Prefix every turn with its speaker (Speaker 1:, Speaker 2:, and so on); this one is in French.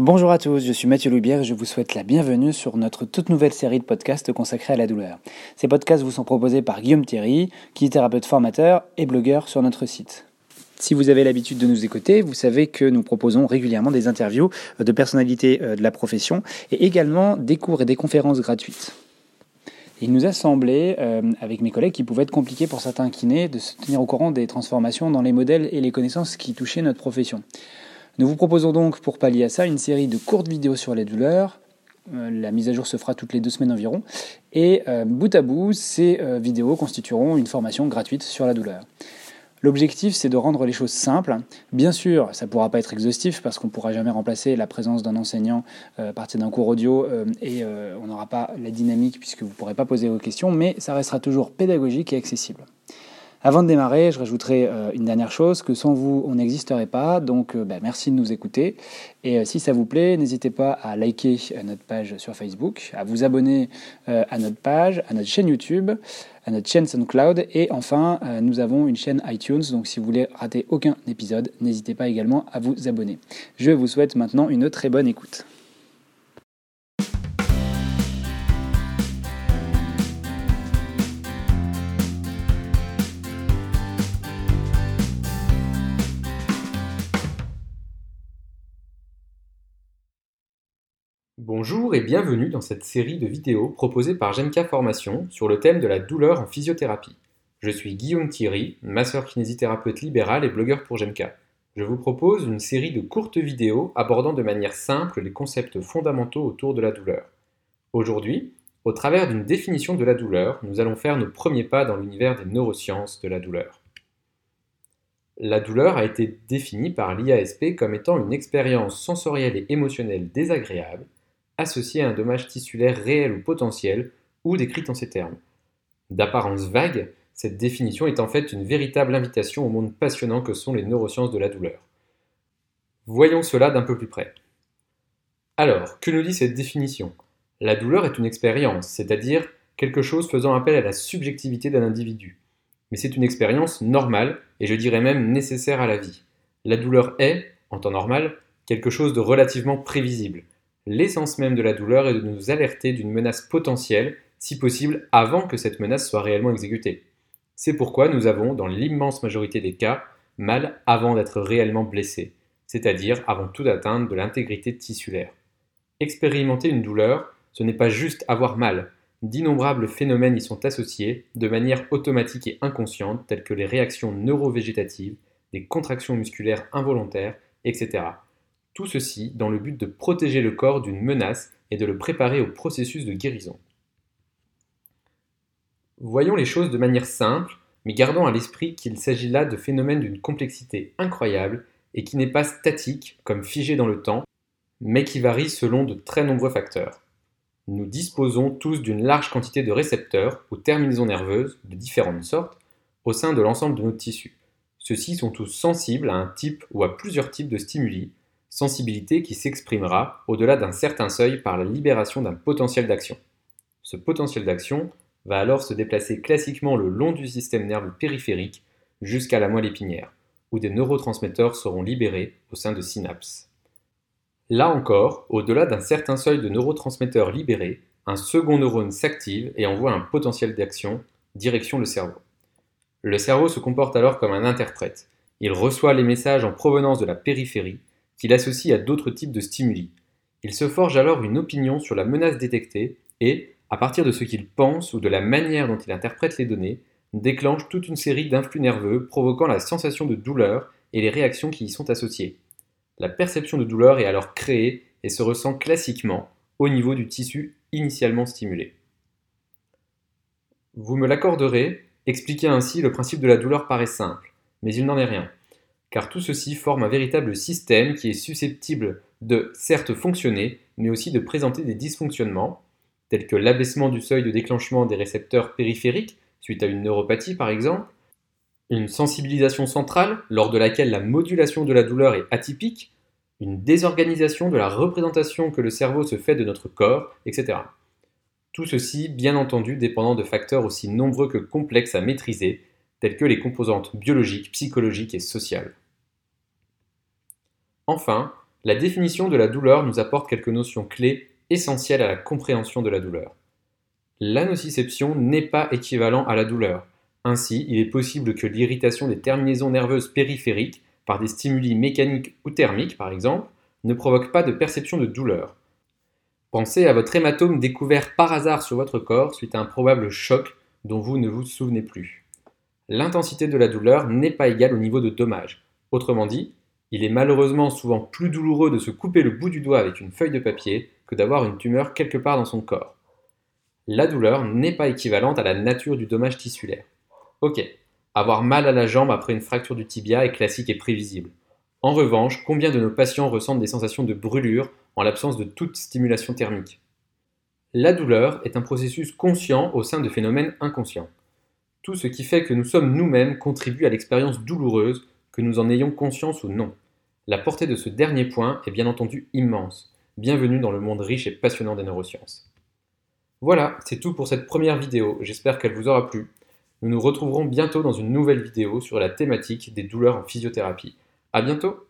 Speaker 1: Bonjour à tous, je suis Mathieu Loubière et je vous souhaite la bienvenue sur notre toute nouvelle série de podcasts consacrés à la douleur. Ces podcasts vous sont proposés par Guillaume Thierry, qui est thérapeute formateur et blogueur sur notre site. Si vous avez l'habitude de nous écouter, vous savez que nous proposons régulièrement des interviews de personnalités euh, de la profession et également des cours et des conférences gratuites. Il nous a semblé, euh, avec mes collègues, qu'il pouvait être compliqué pour certains kinés de se tenir au courant des transformations dans les modèles et les connaissances qui touchaient notre profession. Nous vous proposons donc pour pallier à ça une série de courtes vidéos sur les douleurs. Euh, la mise à jour se fera toutes les deux semaines environ. Et euh, bout à bout, ces euh, vidéos constitueront une formation gratuite sur la douleur. L'objectif, c'est de rendre les choses simples. Bien sûr, ça ne pourra pas être exhaustif parce qu'on ne pourra jamais remplacer la présence d'un enseignant à partir d'un cours audio et on n'aura pas la dynamique puisque vous ne pourrez pas poser vos questions, mais ça restera toujours pédagogique et accessible. Avant de démarrer, je rajouterai euh, une dernière chose, que sans vous, on n'existerait pas. Donc, euh, bah, merci de nous écouter. Et euh, si ça vous plaît, n'hésitez pas à liker notre page sur Facebook, à vous abonner à notre page, à notre chaîne YouTube, à notre chaîne SoundCloud. Et enfin, nous avons une chaîne iTunes. Donc, si vous voulez rater aucun épisode, n'hésitez pas également à vous abonner. Je vous souhaite maintenant une très bonne écoute.
Speaker 2: Bonjour et bienvenue dans cette série de vidéos proposée par Genka Formation sur le thème de la douleur en physiothérapie. Je suis Guillaume Thierry, masseur kinésithérapeute libéral et blogueur pour Genka. Je vous propose une série de courtes vidéos abordant de manière simple les concepts fondamentaux autour de la douleur. Aujourd'hui, au travers d'une définition de la douleur, nous allons faire nos premiers pas dans l'univers des neurosciences de la douleur. La douleur a été définie par l'IASP comme étant une expérience sensorielle et émotionnelle désagréable associé à un dommage tissulaire réel ou potentiel, ou décrite en ces termes. D'apparence vague, cette définition est en fait une véritable invitation au monde passionnant que sont les neurosciences de la douleur. Voyons cela d'un peu plus près. Alors, que nous dit cette définition? La douleur est une expérience, c'est-à-dire quelque chose faisant appel à la subjectivité d'un individu. Mais c'est une expérience normale, et je dirais même nécessaire à la vie. La douleur est, en temps normal, quelque chose de relativement prévisible, l'essence même de la douleur est de nous alerter d'une menace potentielle, si possible avant que cette menace soit réellement exécutée. C'est pourquoi nous avons, dans l'immense majorité des cas, mal avant d'être réellement blessé, c'est-à-dire avant toute atteinte de l'intégrité tissulaire. Expérimenter une douleur, ce n'est pas juste avoir mal. D'innombrables phénomènes y sont associés, de manière automatique et inconsciente, telles que les réactions neurovégétatives, des contractions musculaires involontaires, etc. Tout ceci dans le but de protéger le corps d'une menace et de le préparer au processus de guérison. Voyons les choses de manière simple, mais gardons à l'esprit qu'il s'agit là de phénomènes d'une complexité incroyable et qui n'est pas statique, comme figé dans le temps, mais qui varie selon de très nombreux facteurs. Nous disposons tous d'une large quantité de récepteurs ou terminaisons nerveuses de différentes sortes au sein de l'ensemble de notre tissu. Ceux-ci sont tous sensibles à un type ou à plusieurs types de stimuli, sensibilité qui s'exprimera au-delà d'un certain seuil par la libération d'un potentiel d'action. Ce potentiel d'action va alors se déplacer classiquement le long du système nerveux périphérique jusqu'à la moelle épinière, où des neurotransmetteurs seront libérés au sein de synapses. Là encore, au-delà d'un certain seuil de neurotransmetteurs libérés, un second neurone s'active et envoie un potentiel d'action direction le cerveau. Le cerveau se comporte alors comme un interprète. Il reçoit les messages en provenance de la périphérie qu'il associe à d'autres types de stimuli. Il se forge alors une opinion sur la menace détectée et, à partir de ce qu'il pense ou de la manière dont il interprète les données, déclenche toute une série d'influx nerveux provoquant la sensation de douleur et les réactions qui y sont associées. La perception de douleur est alors créée et se ressent classiquement au niveau du tissu initialement stimulé. Vous me l'accorderez, expliquer ainsi le principe de la douleur paraît simple, mais il n'en est rien car tout ceci forme un véritable système qui est susceptible de certes fonctionner, mais aussi de présenter des dysfonctionnements, tels que l'abaissement du seuil de déclenchement des récepteurs périphériques, suite à une neuropathie par exemple, une sensibilisation centrale, lors de laquelle la modulation de la douleur est atypique, une désorganisation de la représentation que le cerveau se fait de notre corps, etc. Tout ceci, bien entendu, dépendant de facteurs aussi nombreux que complexes à maîtriser, telles que les composantes biologiques, psychologiques et sociales. Enfin, la définition de la douleur nous apporte quelques notions clés essentielles à la compréhension de la douleur. La nociception n'est pas équivalent à la douleur. Ainsi, il est possible que l'irritation des terminaisons nerveuses périphériques, par des stimuli mécaniques ou thermiques par exemple, ne provoque pas de perception de douleur. Pensez à votre hématome découvert par hasard sur votre corps suite à un probable choc dont vous ne vous souvenez plus. L'intensité de la douleur n'est pas égale au niveau de dommage. Autrement dit, il est malheureusement souvent plus douloureux de se couper le bout du doigt avec une feuille de papier que d'avoir une tumeur quelque part dans son corps. La douleur n'est pas équivalente à la nature du dommage tissulaire. Ok, avoir mal à la jambe après une fracture du tibia est classique et prévisible. En revanche, combien de nos patients ressentent des sensations de brûlure en l'absence de toute stimulation thermique? La douleur est un processus conscient au sein de phénomènes inconscients. Tout ce qui fait que nous sommes nous-mêmes contribue à l'expérience douloureuse que nous en ayons conscience ou non. La portée de ce dernier point est bien entendu immense. Bienvenue dans le monde riche et passionnant des neurosciences. Voilà, c'est tout pour cette première vidéo, j'espère qu'elle vous aura plu. Nous nous retrouverons bientôt dans une nouvelle vidéo sur la thématique des douleurs en physiothérapie. A bientôt